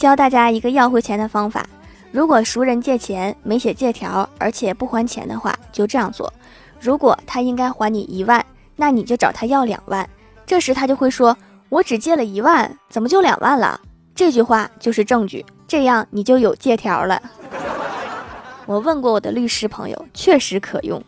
教大家一个要回钱的方法。如果熟人借钱没写借条而且不还钱的话就这样做。如果他应该还你一万那你就找他要两万。这时他就会说我只借了一万怎么就两万了？这句话就是证据这样你就有借条了。我问过我的律师朋友确实可用。